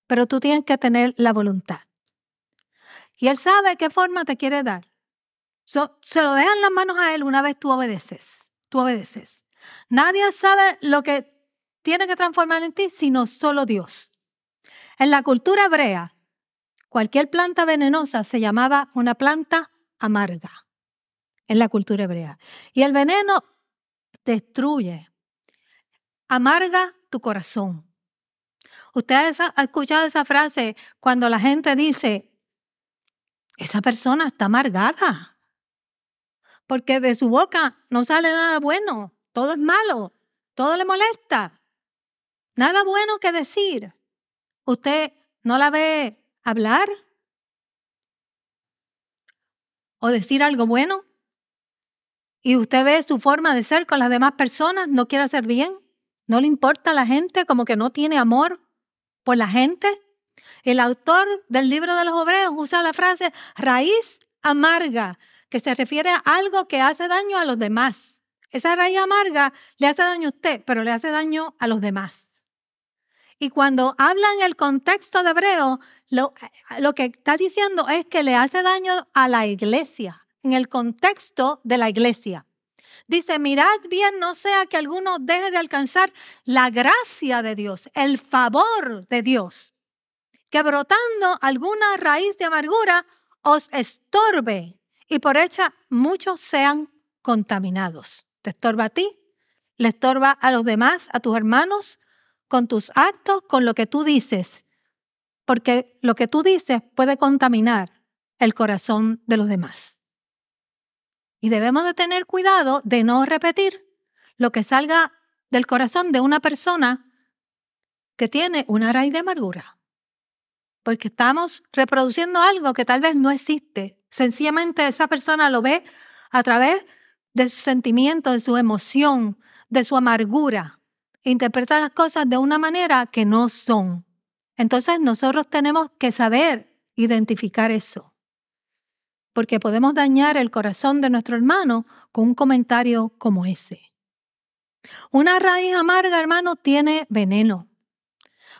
pero tú tienes que tener la voluntad. Y Él sabe qué forma te quiere dar. se lo dejan las manos a Él una vez tú obedeces. Tú obedeces. Nadie sabe lo que tiene que transformar en ti, sino solo Dios. En la cultura hebrea, cualquier planta venenosa se llamaba una planta amarga. En la cultura hebrea. Y el veneno destruye, amarga tu corazón. Ustedes han escuchado esa frase cuando la gente dice, esa persona está amargada, porque de su boca no sale nada bueno, todo es malo, todo le molesta, nada bueno que decir. ¿Usted no la ve hablar? ¿O decir algo bueno? ¿Y usted ve su forma de ser con las demás personas? ¿No quiere hacer bien? ¿No le importa a la gente? ¿Como que no tiene amor por la gente? El autor del libro de los obreros usa la frase raíz amarga, que se refiere a algo que hace daño a los demás. Esa raíz amarga le hace daño a usted, pero le hace daño a los demás. Y cuando habla en el contexto de hebreo, lo, lo, que está diciendo es que le hace daño a la iglesia, en el contexto de la iglesia. Dice, mirad bien, no sea que alguno deje de alcanzar la gracia de Dios, el favor de Dios, que brotando alguna raíz de amargura os estorbe y por hecha muchos sean contaminados. Te estorba a ti, le estorba a los demás, a tus hermanos, con tus actos, con lo que tú dices, porque lo que tú dices puede contaminar el corazón de los demás. Y debemos de tener cuidado de no repetir lo que salga del corazón de una persona que tiene una raíz de amargura. Porque estamos reproduciendo algo que tal vez no existe. Sencillamente esa persona lo ve a través de su sentimiento, de su emoción, de su amargura. Interpreta las cosas de una manera que no son. Entonces nosotros tenemos que saber identificar eso porque podemos dañar el corazón de nuestro hermano con un comentario como ese. Una raíz amarga, hermano, tiene veneno.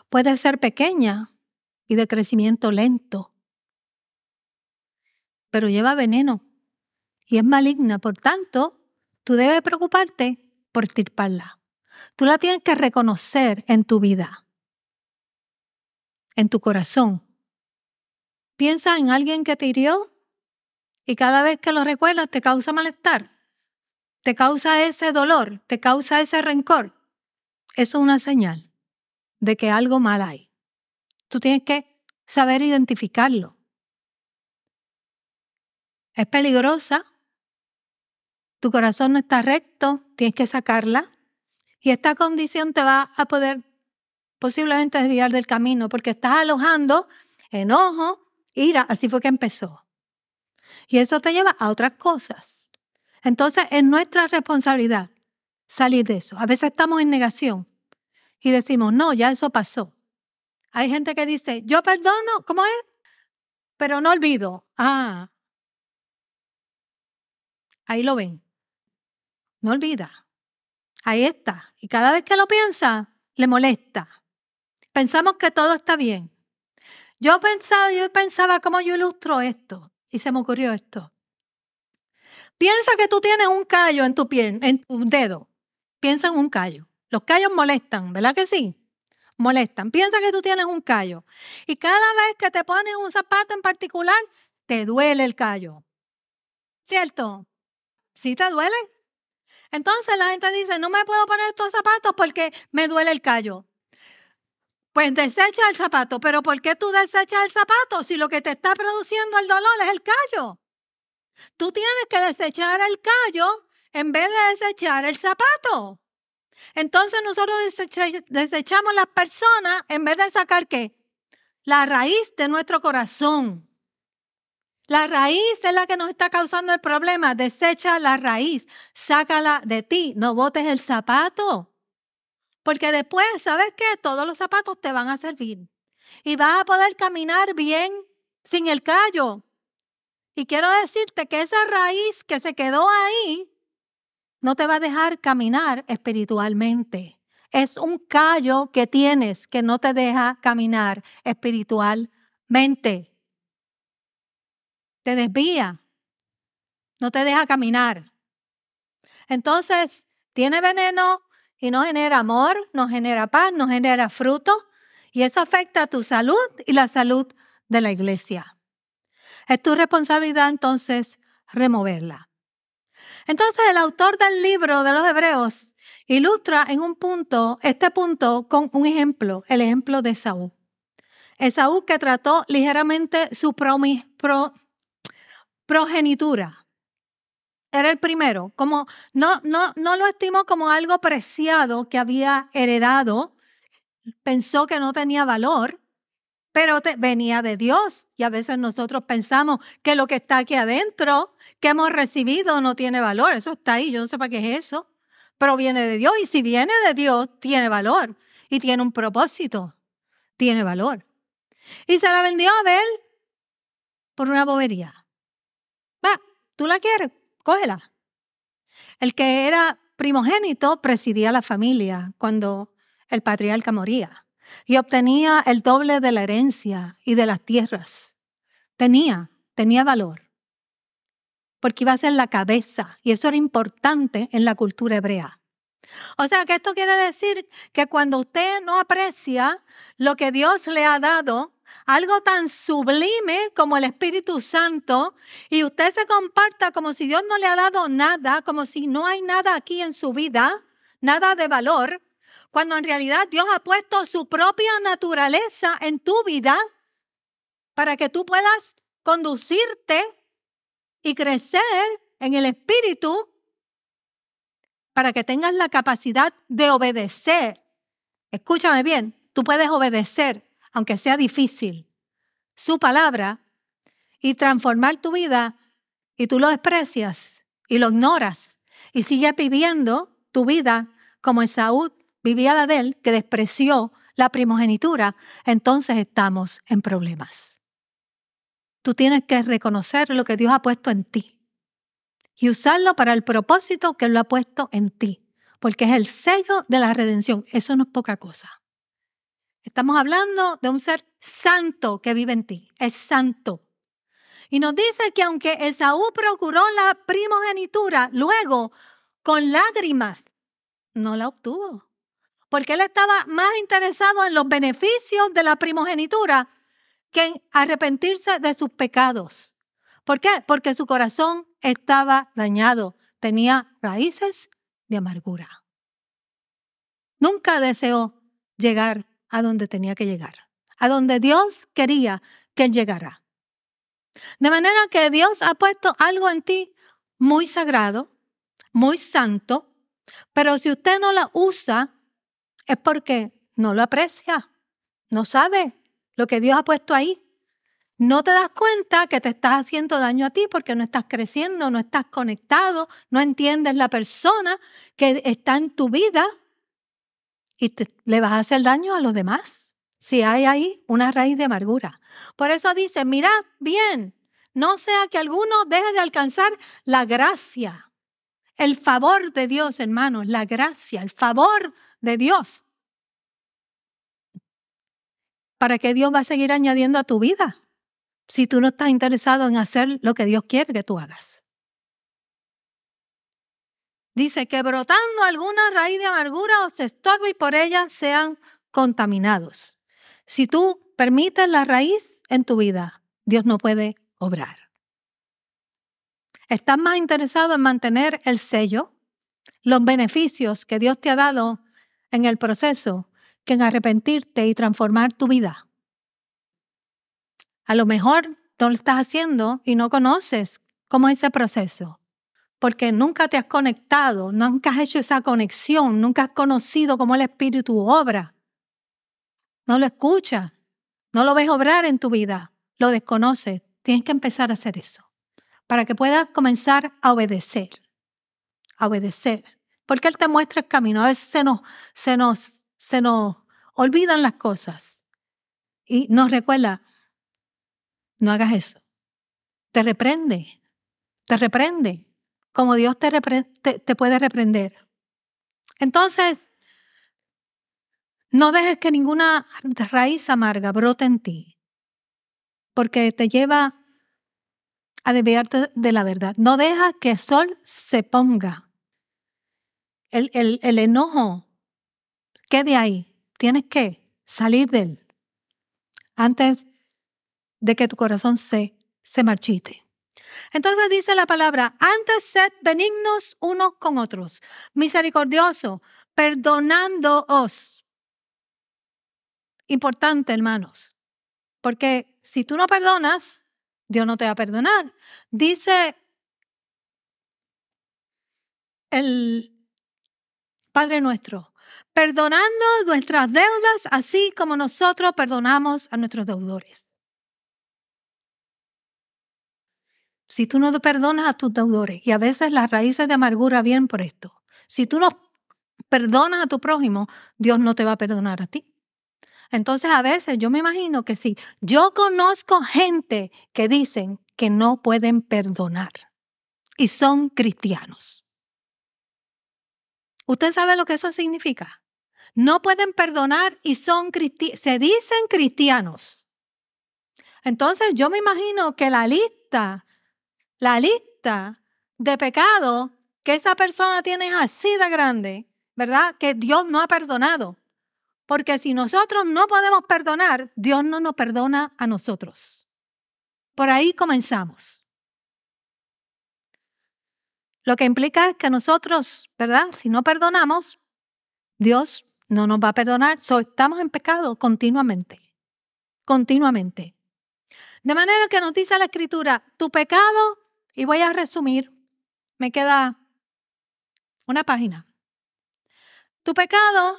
Puede ser pequeña y de crecimiento lento, pero lleva veneno y es maligna. Por tanto, tú debes preocuparte por estirparla. Tú la tienes que reconocer en tu vida, en tu corazón. Piensa en alguien que te hirió y cada vez que lo recuerdas te causa malestar, te causa ese dolor, te causa ese rencor, eso es una señal de que algo mal hay. Tú tienes que saber identificarlo. Es peligrosa, tu corazón no está recto, tienes que sacarla y esta condición te va a poder posiblemente desviar del camino porque estás alojando enojo, ira, así fue que empezó. Y eso te lleva a otras cosas. Entonces es nuestra responsabilidad salir de eso. A veces estamos en negación y decimos, no, ya eso pasó. Hay gente que dice, yo perdono, ¿cómo es? Pero no olvido. Ah, ahí lo ven. No olvida. Ahí está. Y cada vez que lo piensa, le molesta. Pensamos que todo está bien. Yo pensaba, yo pensaba cómo yo ilustro esto y se me ocurrió esto. Piensa que tú tienes un callo en tu pie, en tu dedo. Piensa en un callo. Los callos molestan, ¿verdad que sí? Molestan. Piensa que tú tienes un callo. Y cada vez que te pones un zapato en particular, te duele el callo. ¿Cierto? ¿Sí te duele? Entonces la gente dice, no me puedo poner estos zapatos porque me duele el callo. Pues desecha el zapato. Pero ¿por qué tú desechas el zapato si lo que te está produciendo el dolor es el callo? Tú tienes que desechar el callo en vez de desechar el zapato. Entonces nosotros desechamos las personas en vez de sacar qué? La raíz de nuestro corazón. La raíz es la que nos está causando el problema. Desecha la raíz, sácala de ti, no botes el zapato. Porque después, ¿sabes qué? Todos los zapatos te van a servir. Y vas a poder caminar bien sin el callo. Y quiero decirte que esa raíz que se quedó ahí no te va a dejar caminar espiritualmente. Es un callo que tienes que no te deja caminar espiritualmente. Te desvía, no te deja caminar. Entonces, tiene veneno, y no genera amor, no genera paz, no genera fruto y eso afecta a tu salud y la salud de la iglesia. Es tu responsabilidad entonces removerla. Entonces el autor del libro de los Hebreos ilustra en un punto, este punto con un ejemplo, el ejemplo de Esaú. Esaú que trató ligeramente su progenitura era el primero, como no, no, no lo estimó como algo preciado que había heredado, pensó que no tenía valor, pero venía de Dios. Y a veces nosotros pensamos que lo que está aquí adentro, que hemos recibido, no tiene valor. Eso está ahí, yo no sé para qué es eso, pero viene de Dios. Y si viene de Dios, tiene valor y tiene un propósito, tiene valor. Y se la vendió a Abel por una bobería. ¿Tú la quieres? cógela. El que era primogénito presidía la familia cuando el patriarca moría y obtenía el doble de la herencia y de las tierras. Tenía, tenía valor, porque iba a ser la cabeza y eso era importante en la cultura hebrea. O sea que esto quiere decir que cuando usted no aprecia lo que Dios le ha dado, algo tan sublime como el Espíritu Santo, y usted se comparta como si Dios no le ha dado nada, como si no hay nada aquí en su vida, nada de valor, cuando en realidad Dios ha puesto su propia naturaleza en tu vida para que tú puedas conducirte y crecer en el Espíritu, para que tengas la capacidad de obedecer. Escúchame bien, tú puedes obedecer aunque sea difícil, su palabra y transformar tu vida y tú lo desprecias y lo ignoras y sigues viviendo tu vida como Esaú vivía la de él, que despreció la primogenitura, entonces estamos en problemas. Tú tienes que reconocer lo que Dios ha puesto en ti y usarlo para el propósito que lo ha puesto en ti, porque es el sello de la redención. Eso no es poca cosa. Estamos hablando de un ser santo que vive en ti. Es santo. Y nos dice que aunque Esaú procuró la primogenitura, luego, con lágrimas, no la obtuvo. Porque él estaba más interesado en los beneficios de la primogenitura que en arrepentirse de sus pecados. ¿Por qué? Porque su corazón estaba dañado. Tenía raíces de amargura. Nunca deseó llegar a donde tenía que llegar, a donde Dios quería que él llegara. De manera que Dios ha puesto algo en ti muy sagrado, muy santo, pero si usted no la usa es porque no lo aprecia, no sabe lo que Dios ha puesto ahí. No te das cuenta que te estás haciendo daño a ti porque no estás creciendo, no estás conectado, no entiendes la persona que está en tu vida y le vas a hacer daño a los demás si hay ahí una raíz de amargura. Por eso dice, mirad bien, no sea que alguno deje de alcanzar la gracia, el favor de Dios, hermanos, la gracia, el favor de Dios. ¿Para qué Dios va a seguir añadiendo a tu vida si tú no estás interesado en hacer lo que Dios quiere que tú hagas? Dice que brotando alguna raíz de amargura os estorbe y por ella sean contaminados. Si tú permites la raíz en tu vida, Dios no puede obrar. Estás más interesado en mantener el sello, los beneficios que Dios te ha dado en el proceso, que en arrepentirte y transformar tu vida. A lo mejor no lo estás haciendo y no conoces cómo es ese proceso porque nunca te has conectado, nunca has hecho esa conexión, nunca has conocido cómo el Espíritu obra. No lo escuchas, no lo ves obrar en tu vida, lo desconoces. Tienes que empezar a hacer eso para que puedas comenzar a obedecer, a obedecer. Porque Él te muestra el camino. A veces se nos, se nos, se nos olvidan las cosas y nos recuerda, no hagas eso. Te reprende, te reprende como Dios te, puede reprender. Entonces, no dejes que ninguna raíz amarga brote en ti, porque te lleva a desviarte de la verdad. No dejas que el sol se ponga. El, el, el enojo quede ahí. Tienes que salir de él antes de que tu corazón se, se marchite. Entonces dice la palabra, antes sed benignos unos con otros, misericordioso, perdonándoos. Importante, hermanos, porque si tú no perdonas, Dios no te va a perdonar. Dice el Padre nuestro, perdonando nuestras deudas, así como nosotros perdonamos a nuestros deudores. Si tú no perdonas a tus deudores, y a veces las raíces de amargura vienen por esto, si tú no perdonas a tu prójimo, Dios no te va a perdonar a ti. Entonces a veces yo me imagino que si yo conozco gente que dicen que no pueden perdonar y son cristianos. ¿Usted sabe lo que eso significa? No pueden perdonar y son se dicen cristianos. Entonces yo me imagino que la lista, la lista de pecado que esa persona tiene así de grande, ¿verdad? Que Dios no ha perdonado. Porque si nosotros no podemos perdonar, Dios no nos perdona a nosotros. Por ahí comenzamos. Lo que implica es que nosotros, ¿verdad? Si no perdonamos, Dios no nos va a perdonar. So, estamos en pecado continuamente. Continuamente. De manera que nos dice la escritura, tu pecado, y voy a resumir, me queda una página. Tu pecado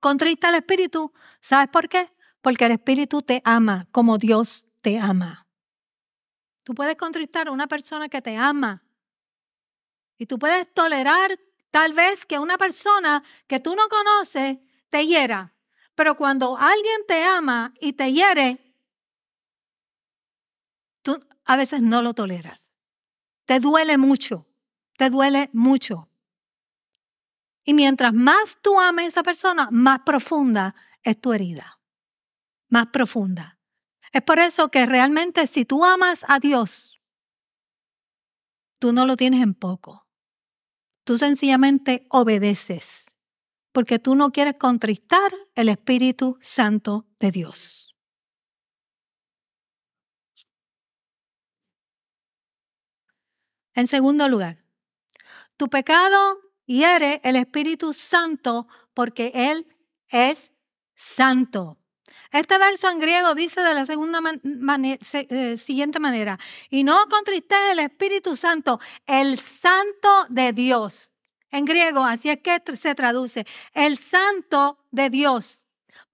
contrista al Espíritu. ¿Sabes por qué? Porque el Espíritu te ama como Dios te ama. Tú puedes contristar a una persona que te ama. Y tú puedes tolerar tal vez que una persona que tú no conoces te hiera. Pero cuando alguien te ama y te hiere, a veces no lo toleras. Te duele mucho, te duele mucho. Y mientras más tú ames a esa persona, más profunda es tu herida. Más profunda. Es por eso que realmente si tú amas a Dios, tú no lo tienes en poco. Tú sencillamente obedeces, porque tú no quieres contristar el Espíritu Santo de Dios. En segundo lugar, tu pecado hiere el Espíritu Santo porque Él es santo. Este verso en griego dice de la segunda eh, siguiente manera, y no contristes el Espíritu Santo, el santo de Dios. En griego, así es que se traduce, el santo de Dios,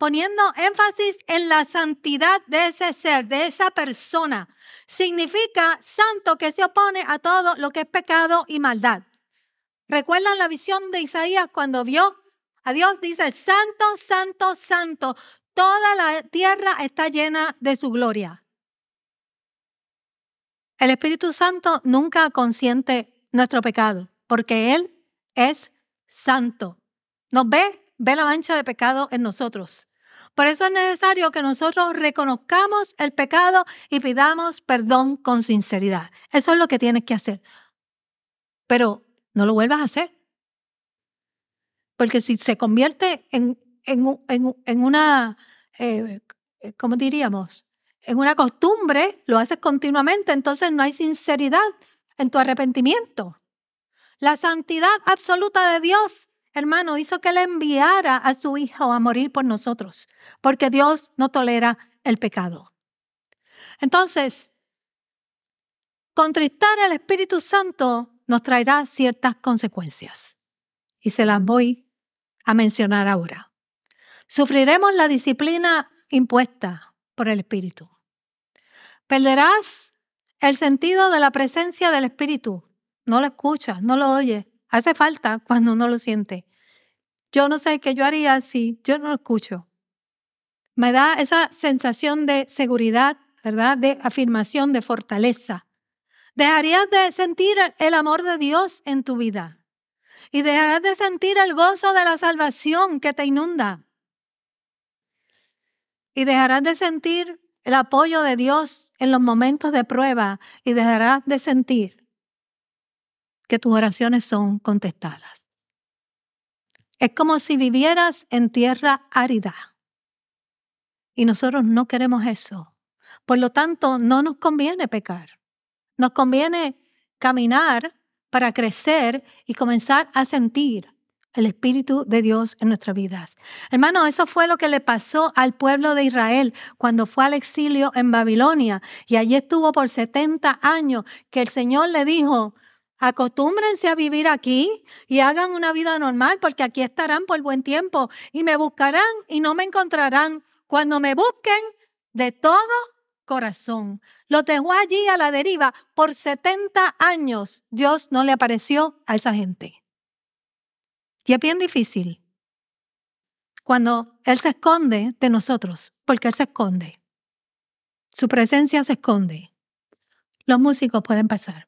poniendo énfasis en la santidad de ese ser, de esa persona. Significa santo que se opone a todo lo que es pecado y maldad. ¿Recuerdan la visión de Isaías cuando vio a Dios? Dice, santo, santo, santo, toda la tierra está llena de su gloria. El Espíritu Santo nunca consiente nuestro pecado, porque Él es santo. Nos ve, ve la mancha de pecado en nosotros. Por eso es necesario que nosotros reconozcamos el pecado y pidamos perdón con sinceridad. Eso es lo que tienes que hacer. Pero no lo vuelvas a hacer. Porque si se convierte en, en, una, eh, ¿cómo diríamos? En una costumbre, lo haces continuamente, entonces no hay sinceridad en tu arrepentimiento. La santidad absoluta de Dios, hermano, hizo que Él enviara a su Hijo a morir por nosotros, porque Dios no tolera el pecado. Entonces, contristar al Espíritu Santo nos traerá ciertas consecuencias. Y se las voy a mencionar ahora. Sufriremos la disciplina impuesta por el Espíritu. Perderás el sentido de la presencia del Espíritu. No lo escuchas, no lo oyes. Hace falta cuando uno lo siente. Yo no sé qué yo haría si yo no lo escucho. Me da esa sensación de seguridad, ¿verdad? De afirmación, de fortaleza. Dejarías de sentir el amor de Dios en tu vida. Y dejarás de sentir el gozo de la salvación que te inunda. Y dejarás de sentir el apoyo de Dios en los momentos de prueba. Y dejarás de sentir que tus oraciones son contestadas. Es como si vivieras en tierra árida. Y nosotros no queremos eso. Por lo tanto, no nos conviene pecar. Nos conviene caminar para crecer y comenzar a sentir el Espíritu de Dios en nuestras vidas. Hermano, eso fue lo que le pasó al pueblo de Israel cuando fue al exilio en Babilonia y allí estuvo por 70 años que el Señor le dijo, acostúmbrense a vivir aquí y hagan una vida normal porque aquí estarán por buen tiempo y me buscarán y no me encontrarán. Cuando me busquen de todo corazón. Lo dejó allí a la deriva. Por 70 años Dios no le apareció a esa gente. Y es bien difícil cuando Él se esconde de nosotros, porque Él se esconde. Su presencia se esconde. Los músicos pueden pasar.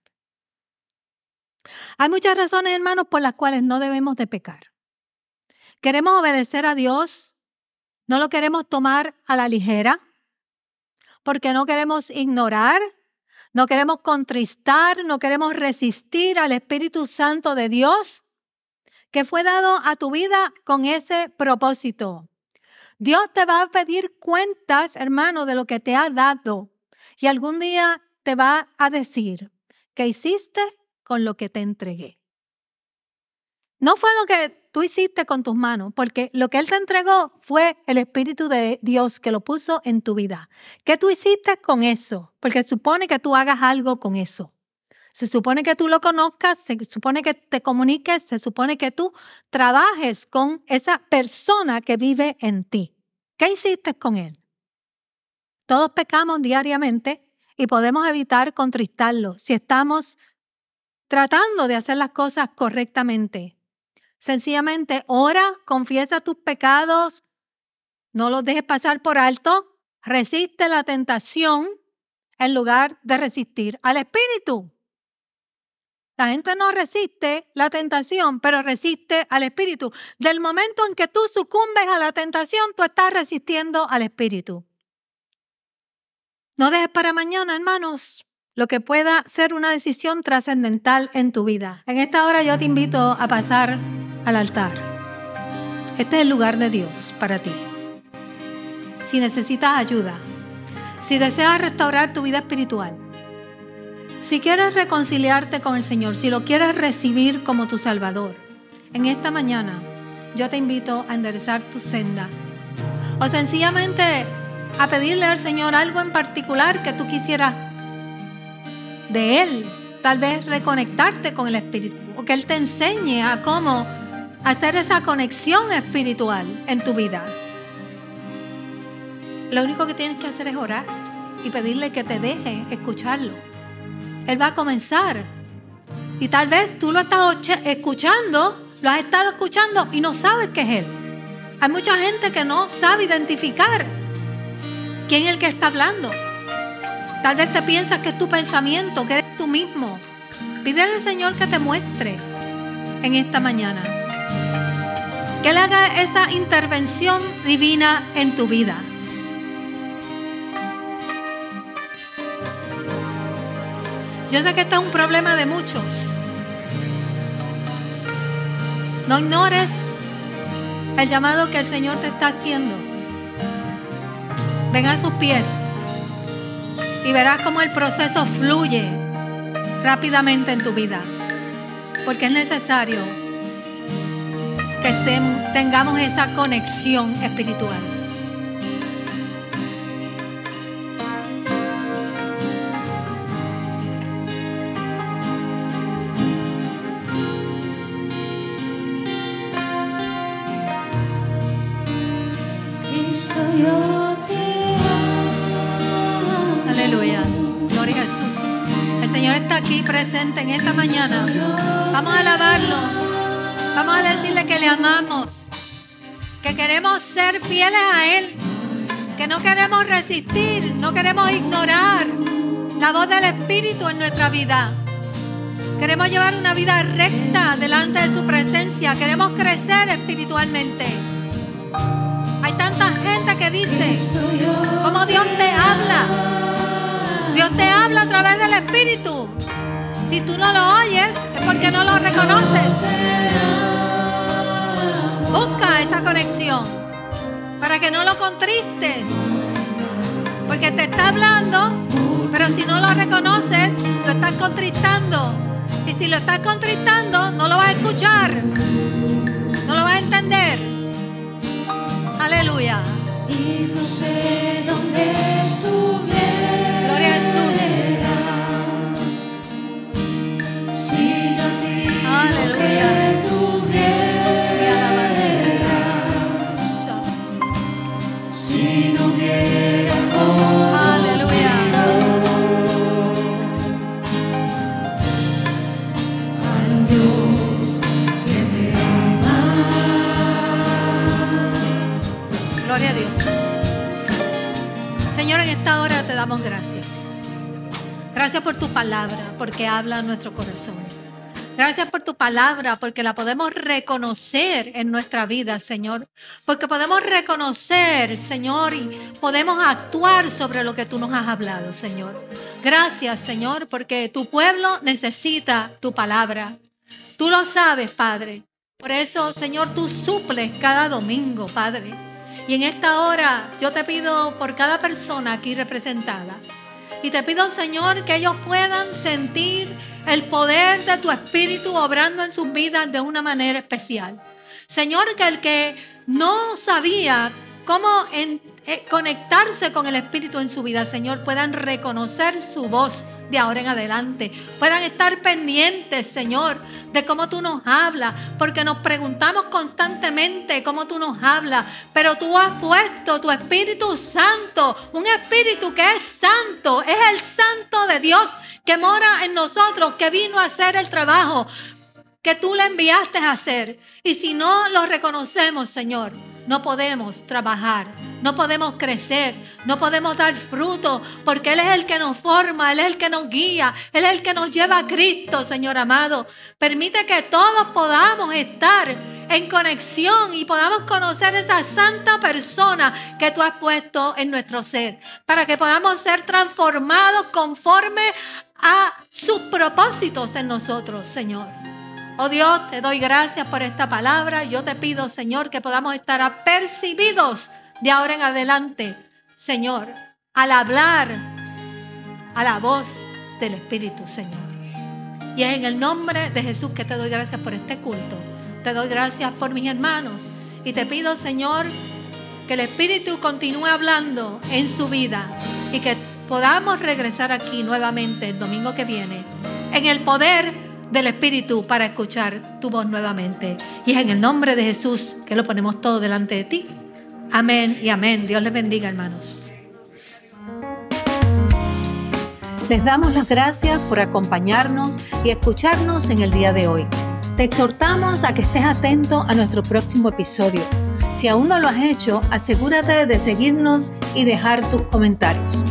Hay muchas razones, hermanos, por las cuales no debemos de pecar. Queremos obedecer a Dios, no lo queremos tomar a la ligera, porque no queremos ignorar, no queremos contristar, no queremos resistir al Espíritu Santo de Dios que fue dado a tu vida con ese propósito. Dios te va a pedir cuentas, hermano, de lo que te ha dado. Y algún día te va a decir, ¿qué hiciste con lo que te entregué? No fue lo que tú hiciste con tus manos, porque lo que Él te entregó fue el Espíritu de Dios que lo puso en tu vida. ¿Qué tú hiciste con eso? Porque supone que tú hagas algo con eso. Se supone que tú lo conozcas, se supone que te comuniques, se supone que tú trabajes con esa persona que vive en ti. ¿Qué hiciste con él? Todos pecamos diariamente y podemos evitar contristarlo si estamos tratando de hacer las cosas correctamente. Sencillamente ora, confiesa tus pecados, no los dejes pasar por alto, resiste la tentación en lugar de resistir al Espíritu. La gente no resiste la tentación, pero resiste al Espíritu. Del momento en que tú sucumbes a la tentación, tú estás resistiendo al Espíritu. No dejes para mañana, hermanos, lo que pueda ser una decisión trascendental en tu vida. En esta hora yo te invito a pasar al altar. Este es el lugar de Dios para ti. Si necesitas ayuda, si deseas restaurar tu vida espiritual, si quieres reconciliarte con el Señor, si lo quieres recibir como tu Salvador, en esta mañana yo te invito a enderezar tu senda. O sencillamente a pedirle al Señor algo en particular que tú quisieras de Él. Tal vez reconectarte con el Espíritu. O que Él te enseñe a cómo hacer esa conexión espiritual en tu vida. Lo único que tienes que hacer es orar y pedirle que te deje escucharlo. Él va a comenzar. Y tal vez tú lo estado escuchando, lo has estado escuchando y no sabes que es Él. Hay mucha gente que no sabe identificar quién es el que está hablando. Tal vez te piensas que es tu pensamiento, que eres tú mismo. Pídele al Señor que te muestre en esta mañana. Que Él haga esa intervención divina en tu vida. Yo sé que este es un problema de muchos. No ignores el llamado que el Señor te está haciendo. Ven a sus pies y verás cómo el proceso fluye rápidamente en tu vida. Porque es necesario que tengamos esa conexión espiritual. En esta mañana. Vamos a alabarlo. Vamos a decirle que le amamos. Que queremos ser fieles a Él. Que no queremos resistir. No queremos ignorar la voz del Espíritu en nuestra vida. Queremos llevar una vida recta delante de su presencia. Queremos crecer espiritualmente. Hay tanta gente que dice, como Dios te habla. Dios te habla a través del Espíritu. Si tú no lo oyes, es porque no lo reconoces. Busca esa conexión para que no lo contristes. Porque te está hablando, pero si no lo reconoces, lo estás contristando. Y si lo estás contristando, no lo vas a escuchar. No lo vas a entender. Aleluya. Y no sé dónde Gloria a Jesús. Gracias. Gracias por tu palabra, porque habla a nuestro corazón. Gracias por tu palabra, porque la podemos reconocer en nuestra vida, Señor. Porque podemos reconocer, Señor, y podemos actuar sobre lo que tú nos has hablado, Señor. Gracias, Señor, porque tu pueblo necesita tu palabra. Tú lo sabes, Padre. Por eso, Señor, tú suples cada domingo, Padre. Y en esta hora yo te pido por cada persona aquí representada. Y te pido, Señor, que ellos puedan sentir el poder de tu Espíritu obrando en sus vidas de una manera especial. Señor, que el que no sabía cómo eh, conectarse con el Espíritu en su vida, Señor, puedan reconocer su voz de ahora en adelante. Puedan estar pendientes, Señor, de cómo tú nos hablas, porque nos preguntamos constantemente cómo tú nos hablas, pero tú has puesto tu Espíritu Santo, un Espíritu que es santo, es el santo de Dios que mora en nosotros, que vino a hacer el trabajo que tú le enviaste a hacer. Y si no lo reconocemos, Señor, no podemos trabajar, no podemos crecer, no podemos dar fruto, porque Él es el que nos forma, Él es el que nos guía, Él es el que nos lleva a Cristo, Señor amado. Permite que todos podamos estar en conexión y podamos conocer esa santa persona que tú has puesto en nuestro ser, para que podamos ser transformados conforme a sus propósitos en nosotros, Señor. Oh Dios, te doy gracias por esta palabra. Yo te pido, Señor, que podamos estar apercibidos de ahora en adelante, Señor, al hablar a la voz del Espíritu, Señor. Y es en el nombre de Jesús que te doy gracias por este culto. Te doy gracias por mis hermanos. Y te pido, Señor, que el Espíritu continúe hablando en su vida y que podamos regresar aquí nuevamente el domingo que viene en el poder del Espíritu para escuchar tu voz nuevamente. Y es en el nombre de Jesús que lo ponemos todo delante de ti. Amén y amén. Dios les bendiga, hermanos. Les damos las gracias por acompañarnos y escucharnos en el día de hoy. Te exhortamos a que estés atento a nuestro próximo episodio. Si aún no lo has hecho, asegúrate de seguirnos y dejar tus comentarios.